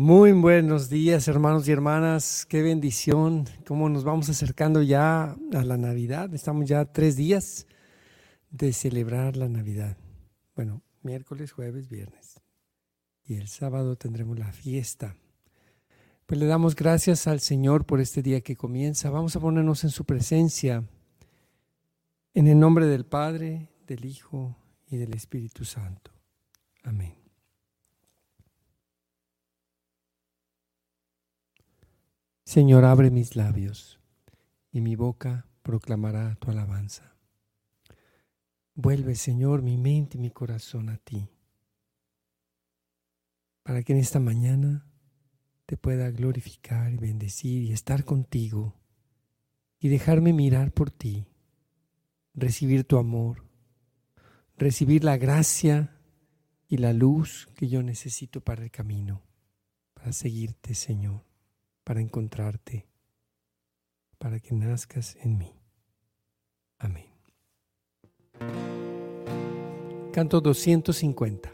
Muy buenos días, hermanos y hermanas. Qué bendición. Cómo nos vamos acercando ya a la Navidad. Estamos ya tres días de celebrar la Navidad. Bueno, miércoles, jueves, viernes. Y el sábado tendremos la fiesta. Pues le damos gracias al Señor por este día que comienza. Vamos a ponernos en su presencia. En el nombre del Padre, del Hijo y del Espíritu Santo. Amén. Señor, abre mis labios y mi boca proclamará tu alabanza. Vuelve, Señor, mi mente y mi corazón a ti, para que en esta mañana te pueda glorificar y bendecir y estar contigo y dejarme mirar por ti, recibir tu amor, recibir la gracia y la luz que yo necesito para el camino, para seguirte, Señor para encontrarte, para que nazcas en mí. Amén. Canto 250.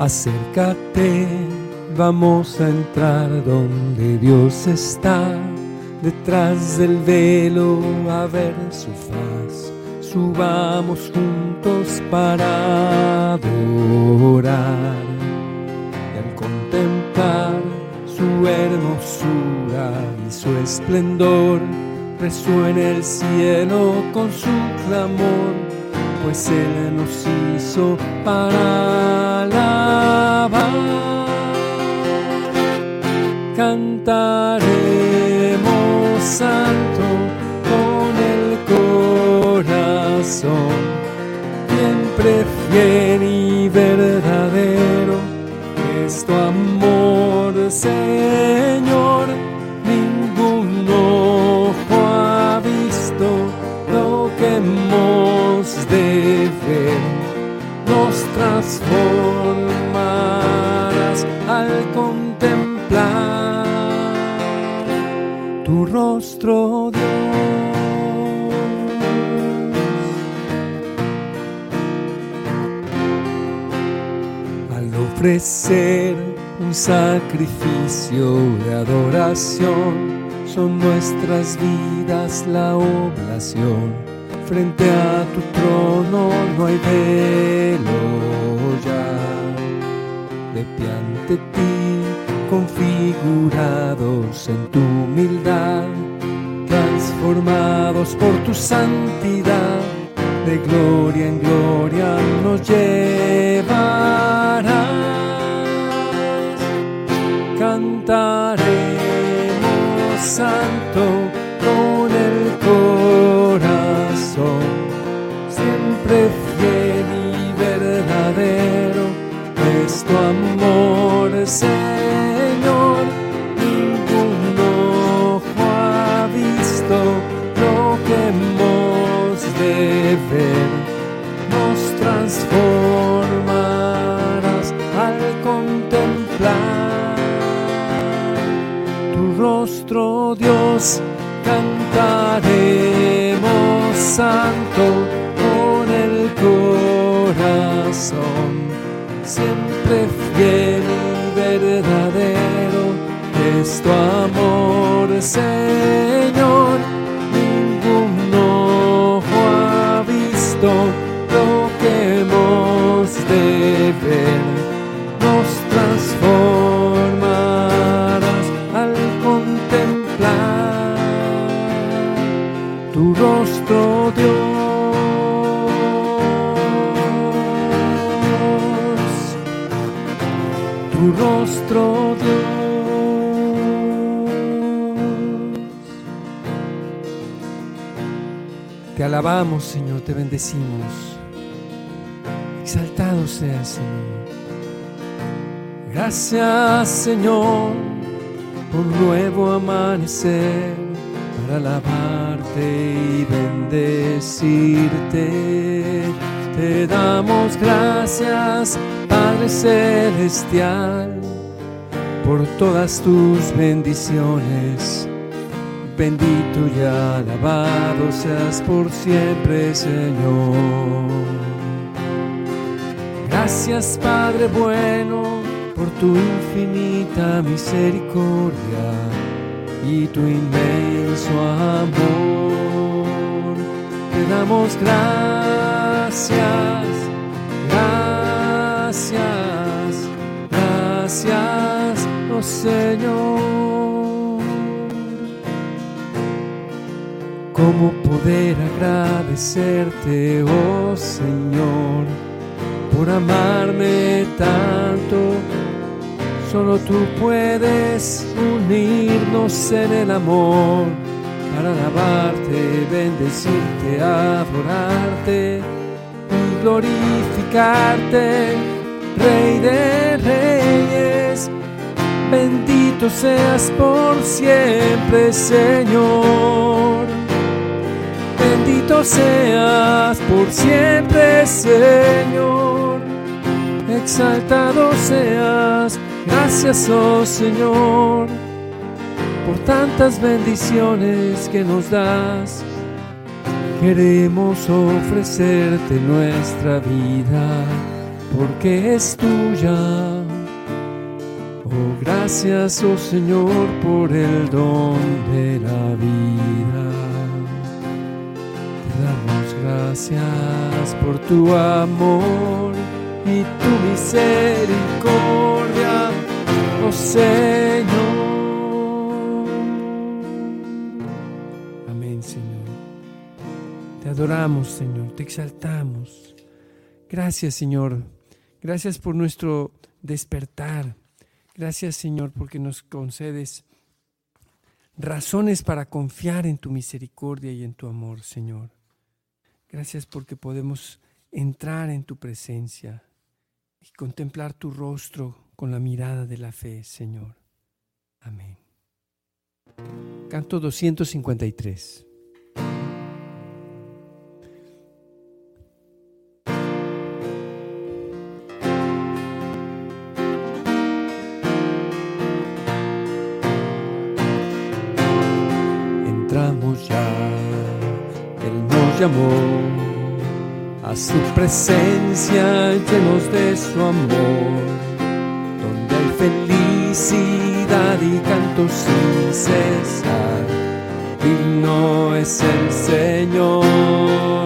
Acércate Vamos a entrar donde Dios está, detrás del velo a ver su faz. Subamos juntos para adorar y al contemplar su hermosura y su esplendor, resuena el cielo con su clamor, pues Él nos hizo para alabar cantaremos santo con el corazón, siempre fiel y verdadero es tu amor, Señor. Ningún ojo ha visto lo que hemos de ver, nos transformarás tu rostro, Dios. Al ofrecer un sacrificio de adoración, son nuestras vidas la oblación. Frente a tu trono no hay velo ya, de ti configurados en tu humildad, transformados por tu santidad, de gloria en gloria nos llevarás. Cantaremos santo Tu rostro, Dios. Te alabamos, Señor, te bendecimos. Exaltado sea, Señor. Gracias, Señor, por nuevo amanecer para alabarte y bendecirte. Te damos gracias, Padre Celestial, por todas tus bendiciones. Bendito y alabado seas por siempre, Señor. Gracias, Padre bueno, por tu infinita misericordia y tu inmenso amor. Te damos gracias, Señor. ¿Cómo poder agradecerte, oh Señor, por amarme tanto? Solo tú puedes unirnos en el amor para alabarte, bendecirte, adorarte y glorificarte, Rey de Reyes. Bendito seas por siempre, Señor. Bendito seas por siempre, Señor. Exaltado seas Gracias, oh Señor, por tantas bendiciones que nos das. Queremos ofrecerte nuestra vida porque es tuya. Oh, gracias, oh Señor, por el don de la vida. Te damos gracias por tu amor y tu misericordia, oh Señor. Amén, Señor. Te adoramos, Señor, te exaltamos. Gracias, Señor. Gracias por nuestro despertar. Gracias, Señor, porque nos concedes razones para confiar en tu misericordia y en tu amor, Señor. Gracias porque podemos entrar en tu presencia y contemplar tu rostro con la mirada de la fe, Señor. Amén. Canto 253. Presencia llenos de su amor, donde hay felicidad y canto sin cesar. Digno es el Señor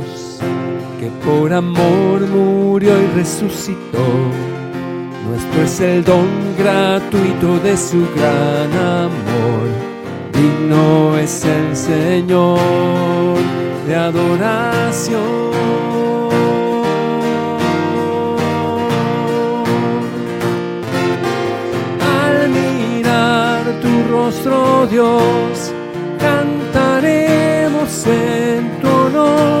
por amor murió y resucitó. Nuestro es el don gratuito de su gran amor. Digno es el Señor de adoración. Al mirar tu rostro, Dios, cantaremos en Aleluya,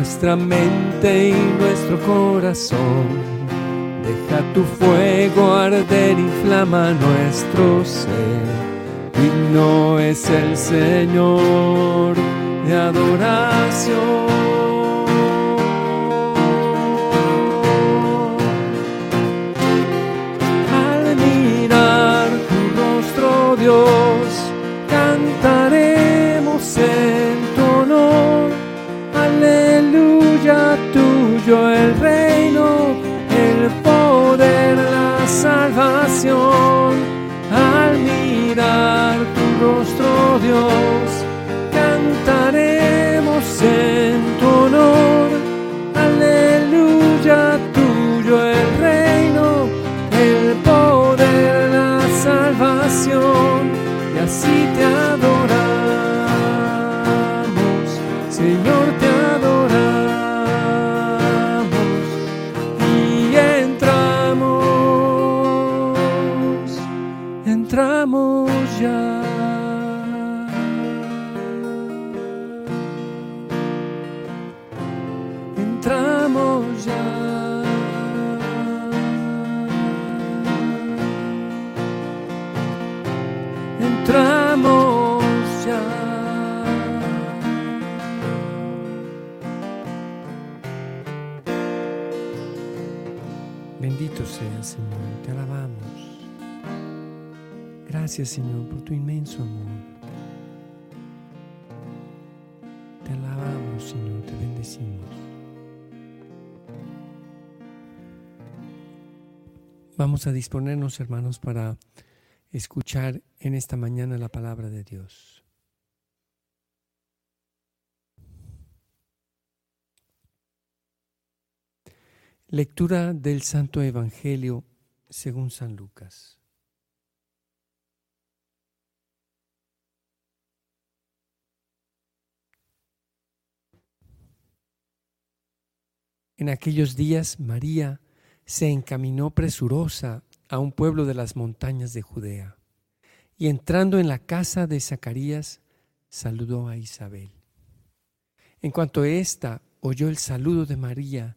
nuestra mente y nuestro corazón. Deja tu fuego arder, inflama nuestro ser. no es el Señor de adoración. Gracias Señor por tu inmenso amor. Te alabamos Señor, te bendecimos. Vamos a disponernos hermanos para escuchar en esta mañana la palabra de Dios. Lectura del Santo Evangelio según San Lucas. En aquellos días María se encaminó presurosa a un pueblo de las montañas de Judea, y entrando en la casa de Zacarías, saludó a Isabel. En cuanto ésta oyó el saludo de María,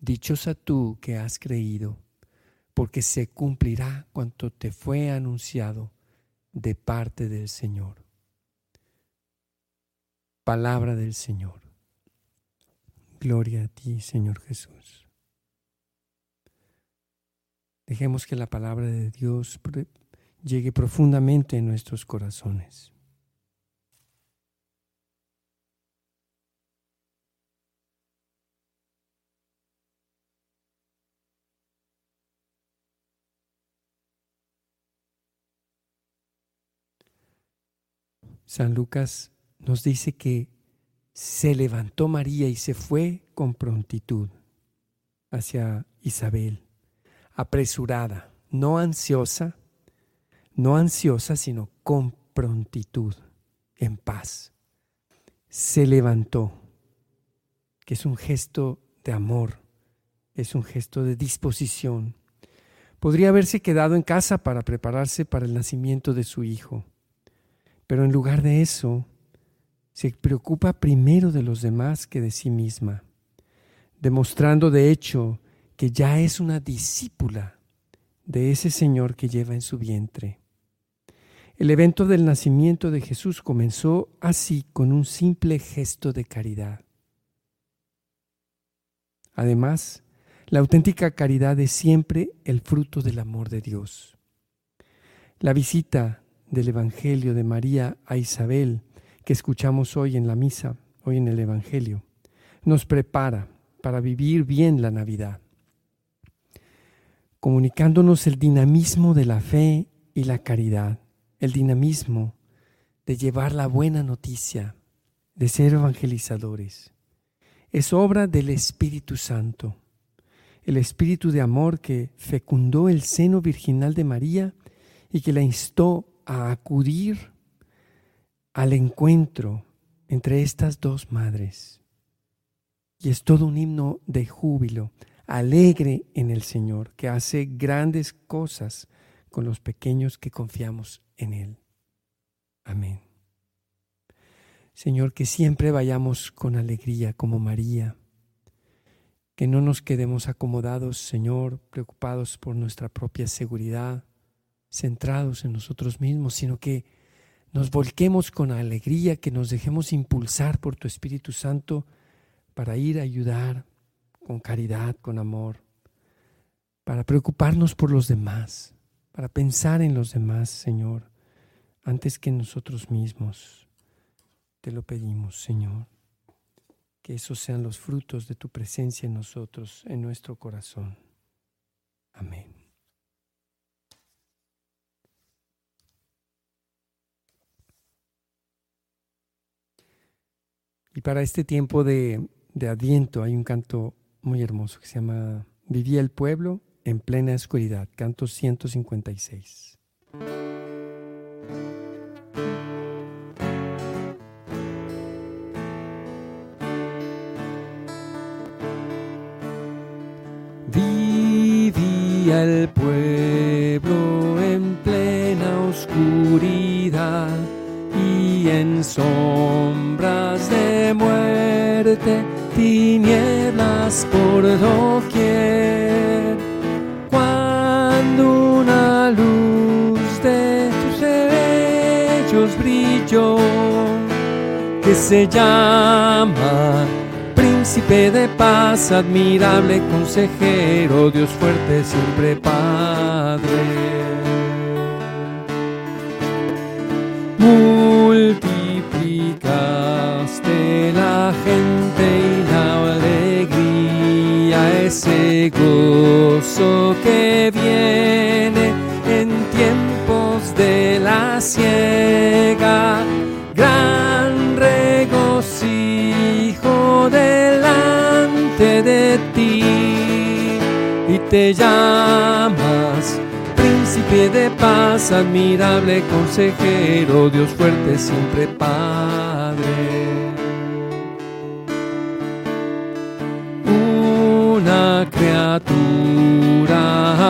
Dichosa tú que has creído, porque se cumplirá cuanto te fue anunciado de parte del Señor. Palabra del Señor. Gloria a ti, Señor Jesús. Dejemos que la palabra de Dios llegue profundamente en nuestros corazones. San Lucas nos dice que se levantó María y se fue con prontitud hacia Isabel, apresurada, no ansiosa, no ansiosa, sino con prontitud, en paz. Se levantó, que es un gesto de amor, es un gesto de disposición. Podría haberse quedado en casa para prepararse para el nacimiento de su hijo, pero en lugar de eso, se preocupa primero de los demás que de sí misma, demostrando de hecho que ya es una discípula de ese Señor que lleva en su vientre. El evento del nacimiento de Jesús comenzó así con un simple gesto de caridad. Además, la auténtica caridad es siempre el fruto del amor de Dios. La visita del Evangelio de María a Isabel que escuchamos hoy en la misa, hoy en el Evangelio, nos prepara para vivir bien la Navidad, comunicándonos el dinamismo de la fe y la caridad, el dinamismo de llevar la buena noticia, de ser evangelizadores. Es obra del Espíritu Santo, el Espíritu de amor que fecundó el seno virginal de María y que la instó a acudir al encuentro entre estas dos madres. Y es todo un himno de júbilo, alegre en el Señor, que hace grandes cosas con los pequeños que confiamos en Él. Amén. Señor, que siempre vayamos con alegría como María, que no nos quedemos acomodados, Señor, preocupados por nuestra propia seguridad, centrados en nosotros mismos, sino que nos volquemos con alegría, que nos dejemos impulsar por tu Espíritu Santo para ir a ayudar con caridad, con amor, para preocuparnos por los demás, para pensar en los demás, Señor, antes que en nosotros mismos. Te lo pedimos, Señor, que esos sean los frutos de tu presencia en nosotros, en nuestro corazón. Amén. Y para este tiempo de, de Adviento hay un canto muy hermoso que se llama Vivía el pueblo en plena oscuridad, canto 156. Muerte tinieblas por doquier. Cuando una luz de tus hechos brilló, que se llama Príncipe de paz, admirable consejero, Dios fuerte, siempre Padre. La gente ese gozo que viene en tiempos de la ciega, gran regocijo delante de ti y te llamas príncipe de paz, admirable consejero, Dios fuerte siempre Padre.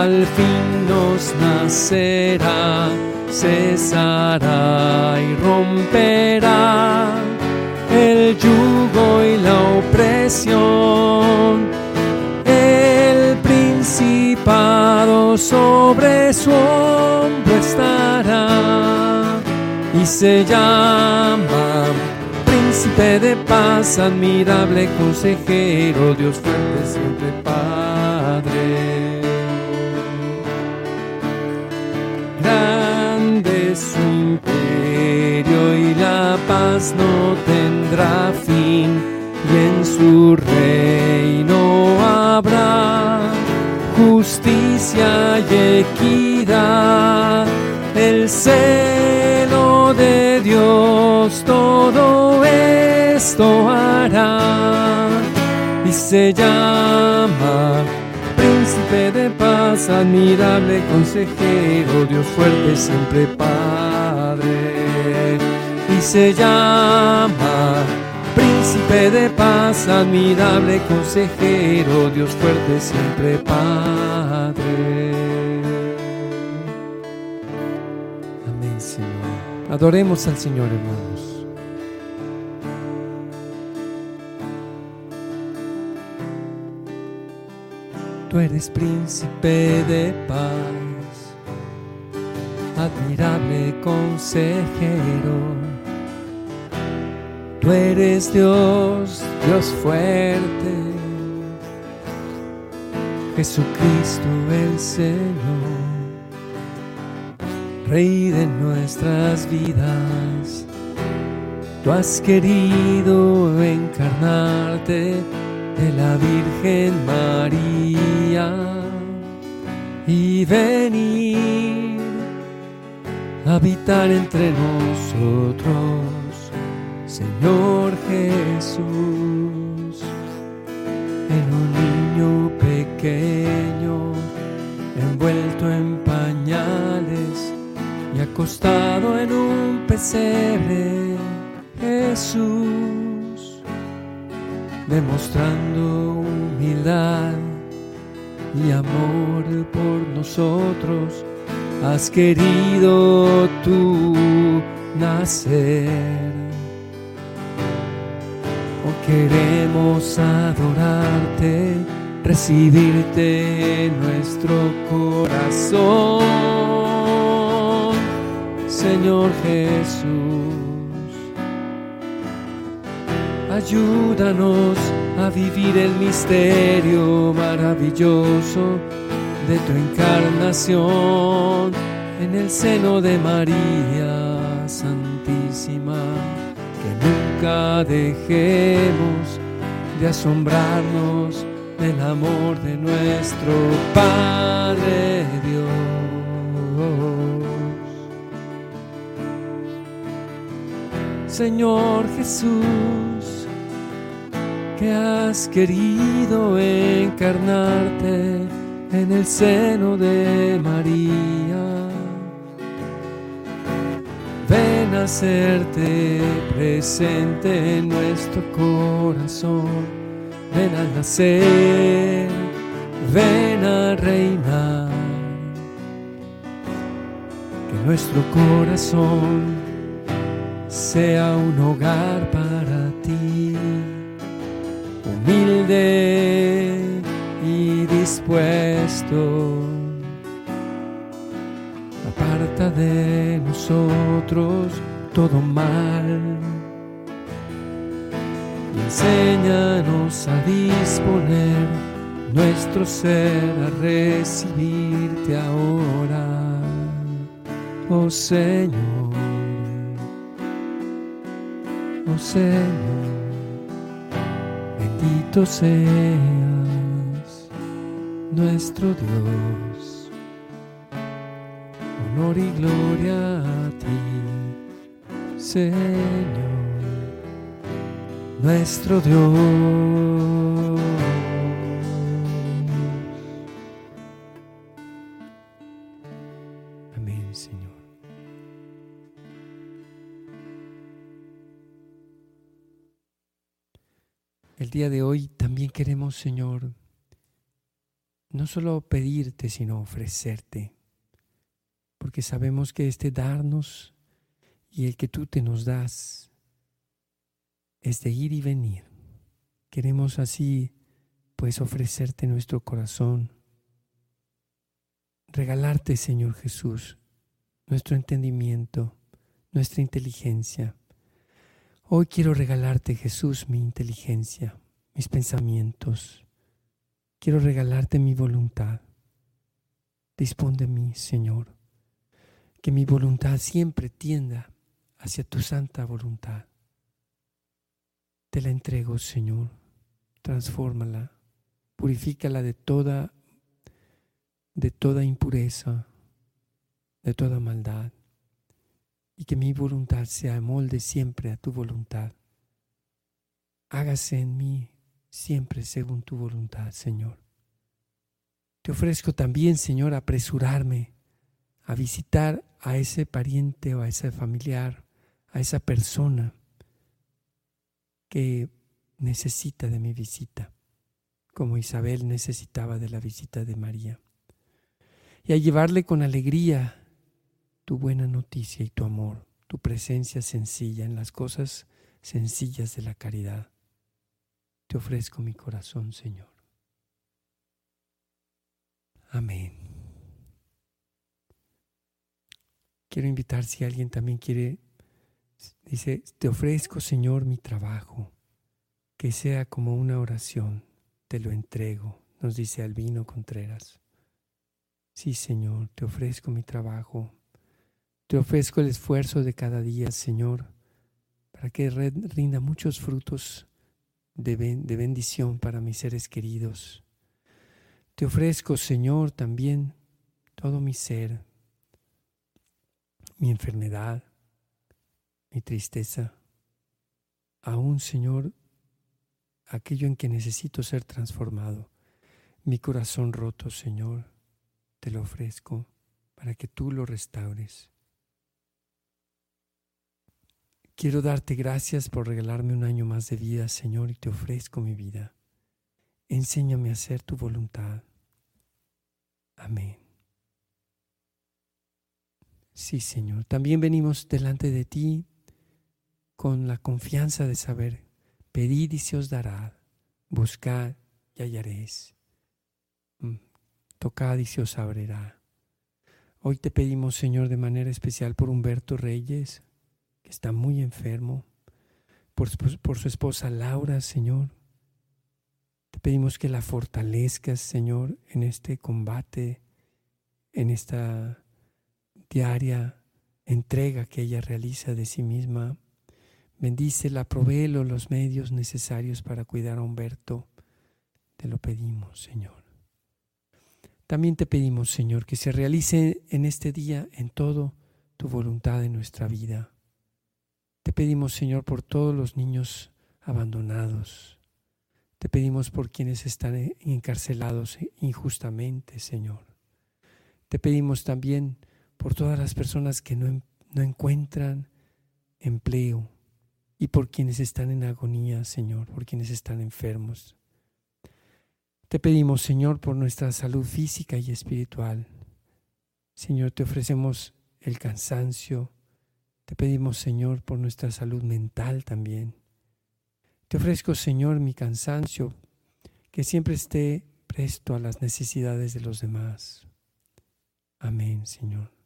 Al fin nos nacerá, cesará y romperá el yugo y la opresión. El principado sobre su hombro estará y se llama príncipe de paz, admirable consejero, Dios fuerte paz no tendrá fin, y en su reino habrá justicia y equidad. El celo de Dios todo esto hará y se llama Príncipe de paz, admirable consejero, Dios fuerte siempre Padre. Y se llama Príncipe de paz, admirable consejero, Dios fuerte siempre Padre. Amén, Señor. Adoremos al Señor, hermanos. Tú eres príncipe de paz, admirable consejero. Tú eres Dios, Dios fuerte, Jesucristo el Señor, Rey de nuestras vidas. Tú has querido encarnarte de la Virgen María y venir a habitar entre nosotros, Señor Jesús, en un niño pequeño, envuelto en pañales y acostado en un pesebre. Jesús, demostrando humildad y amor por nosotros, has querido tú nacer. Queremos adorarte, recibirte en nuestro corazón, Señor Jesús. Ayúdanos a vivir el misterio maravilloso de tu encarnación en el seno de María Santísima. Que nunca dejemos de asombrarnos del amor de nuestro Padre Dios. Señor Jesús, que has querido encarnarte en el seno de María. Ven a hacerte presente en nuestro corazón, ven a nacer, ven a reinar. Que nuestro corazón sea un hogar para ti humilde y dispuesto. De nosotros todo mal. Enséñanos a disponer nuestro ser a recibirte ahora, oh Señor, oh Señor bendito seas, nuestro Dios. Honor y gloria a ti, Señor, nuestro Dios. Amén, Señor. El día de hoy también queremos, Señor, no solo pedirte, sino ofrecerte, porque sabemos que este darnos y el que tú te nos das es de ir y venir. Queremos así, pues, ofrecerte nuestro corazón, regalarte, Señor Jesús, nuestro entendimiento, nuestra inteligencia Hoy quiero regalarte, Jesús, mi inteligencia, mis pensamientos. Quiero regalarte mi voluntad. Dispón de mí, Señor. Que mi voluntad siempre tienda hacia tu santa voluntad. Te la entrego, Señor. Transfórmala. Purifícala de toda de toda impureza, de toda maldad y que mi voluntad sea molde siempre a tu voluntad. Hágase en mí siempre según tu voluntad, Señor. Te ofrezco también, Señor, apresurarme a visitar a ese pariente o a ese familiar, a esa persona que necesita de mi visita, como Isabel necesitaba de la visita de María, y a llevarle con alegría tu buena noticia y tu amor, tu presencia sencilla en las cosas sencillas de la caridad. Te ofrezco mi corazón, Señor. Amén. Quiero invitar si alguien también quiere, dice, te ofrezco, Señor, mi trabajo, que sea como una oración, te lo entrego, nos dice Albino Contreras. Sí, Señor, te ofrezco mi trabajo, te ofrezco el esfuerzo de cada día, Señor, para que rinda muchos frutos de, bendición para mis seres queridos. Te ofrezco, Señor, también todo mi ser, mi enfermedad, mi tristeza, aún, Señor, aquello en que necesito ser transformado. Mi corazón roto, Señor, te lo ofrezco para que tú lo restaures. Quiero darte gracias por regalarme un año más de vida, Señor, y te ofrezco mi vida. Enséñame a hacer tu voluntad. Amén. Sí, Señor. También venimos delante de ti con la confianza de saber, pedid y se os dará, buscad y hallaréis, mm, tocad y se os abrirá. Hoy te pedimos, Señor, de manera especial por Humberto Reyes, que está muy enfermo, por, por su esposa Laura, Señor. Te pedimos que la fortalezcas, Señor, en este combate, en esta diaria entrega que ella realiza de sí misma. Bendícela, provéelo los medios necesarios para cuidar a Humberto. Te lo pedimos, Señor. También te pedimos, Señor, que se realice en este día, en todo, tu voluntad en nuestra vida. Te pedimos, Señor, por todos los niños abandonados. Te pedimos por quienes están encarcelados injustamente, Señor. Te pedimos también por todas las personas que no, no encuentran empleo y por quienes están en agonía, Señor, por quienes están enfermos. Te pedimos, Señor, por nuestra salud física y espiritual. Señor, te ofrecemos el cansancio. Te pedimos, Señor, por nuestra salud mental también. Te ofrezco, Señor, mi cansancio, que siempre esté presto a las necesidades de los demás. Amén, Señor.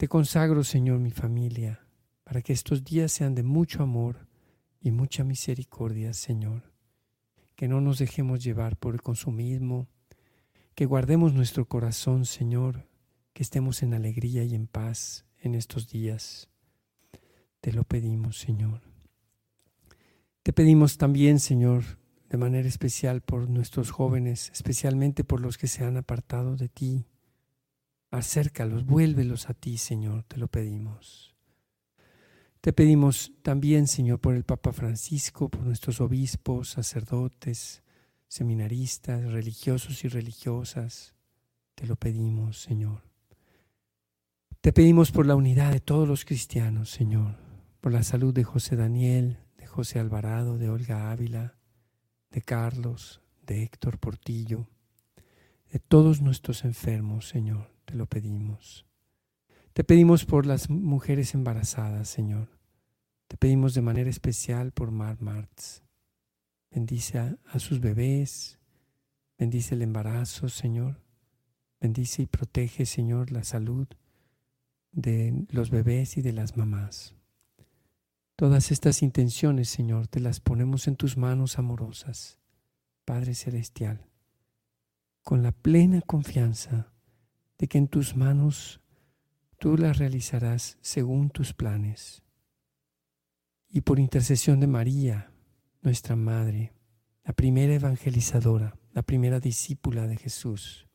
Te consagro, Señor, mi familia, para que estos días sean de mucho amor y mucha misericordia, Señor. Que no nos dejemos llevar por el consumismo, que guardemos nuestro corazón, Señor, que estemos en alegría y en paz en estos días. Te lo pedimos, Señor. Te pedimos también, Señor, de manera especial por nuestros jóvenes, especialmente por los que se han apartado de ti, Acércalos, vuélvelos a ti, Señor, te lo pedimos. Te pedimos también, Señor, por el Papa Francisco, por nuestros obispos, sacerdotes, seminaristas, religiosos y religiosas. Te lo pedimos, Señor. Te pedimos por la unidad de todos los cristianos, Señor, por la salud de José Daniel, de José Alvarado, de Olga Ávila, de Carlos, de Héctor Portillo, de todos nuestros enfermos, Señor te lo pedimos. Te pedimos por las mujeres embarazadas, Señor. Te pedimos de manera especial por Mar Martz. Bendice a, sus bebés, bendice el embarazo, Señor. Bendice y protege, Señor, la salud de los bebés y de las mamás. Todas estas intenciones, Señor, te las ponemos en tus manos amorosas, Padre Celestial, con la plena confianza de que en tus manos tú las realizarás según tus planes. Y por intercesión de María, nuestra Madre, la primera evangelizadora, la primera discípula de Jesús,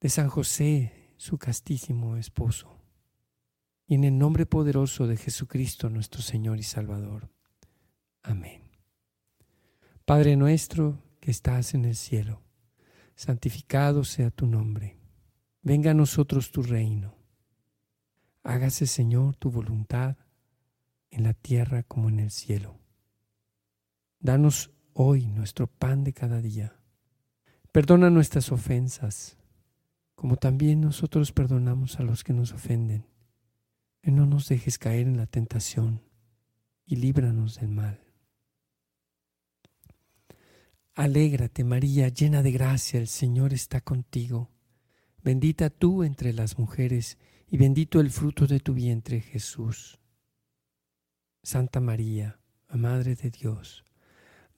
de San José, su castísimo esposo, y en el nombre poderoso de Jesucristo nuestro Señor y Salvador. Amén. Padre nuestro que estás en el cielo, santificado sea tu nombre Venga a nosotros tu reino. Hágase, Señor, tu voluntad en la tierra como en el cielo. Danos hoy nuestro pan de cada día. Perdona nuestras ofensas, como también nosotros perdonamos a los que nos ofenden. Y no nos dejes caer en la tentación y líbranos del mal. Alégrate, María, llena de gracia, el Señor está contigo. Bendita tú entre las mujeres y bendito el fruto de tu vientre, Jesús. Santa María, Madre de Dios,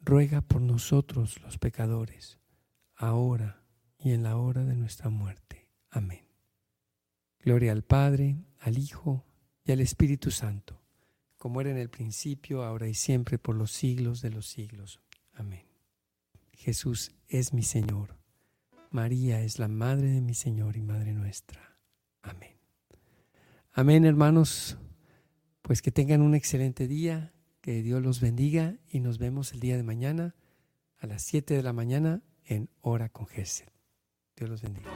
ruega por nosotros los pecadores, ahora y en la hora de nuestra muerte. Amén. Gloria al Padre, al Hijo y al Espíritu Santo, como era en el principio, ahora y siempre, por los siglos de los siglos. Amén. Jesús es mi Señor María es la Madre de mi Señor y Madre nuestra. Amén. Amén, hermanos. Pues que tengan un excelente día, que Dios los bendiga y nos vemos el día de mañana a las 7 de la mañana en Hora con Gesed. Dios los bendiga.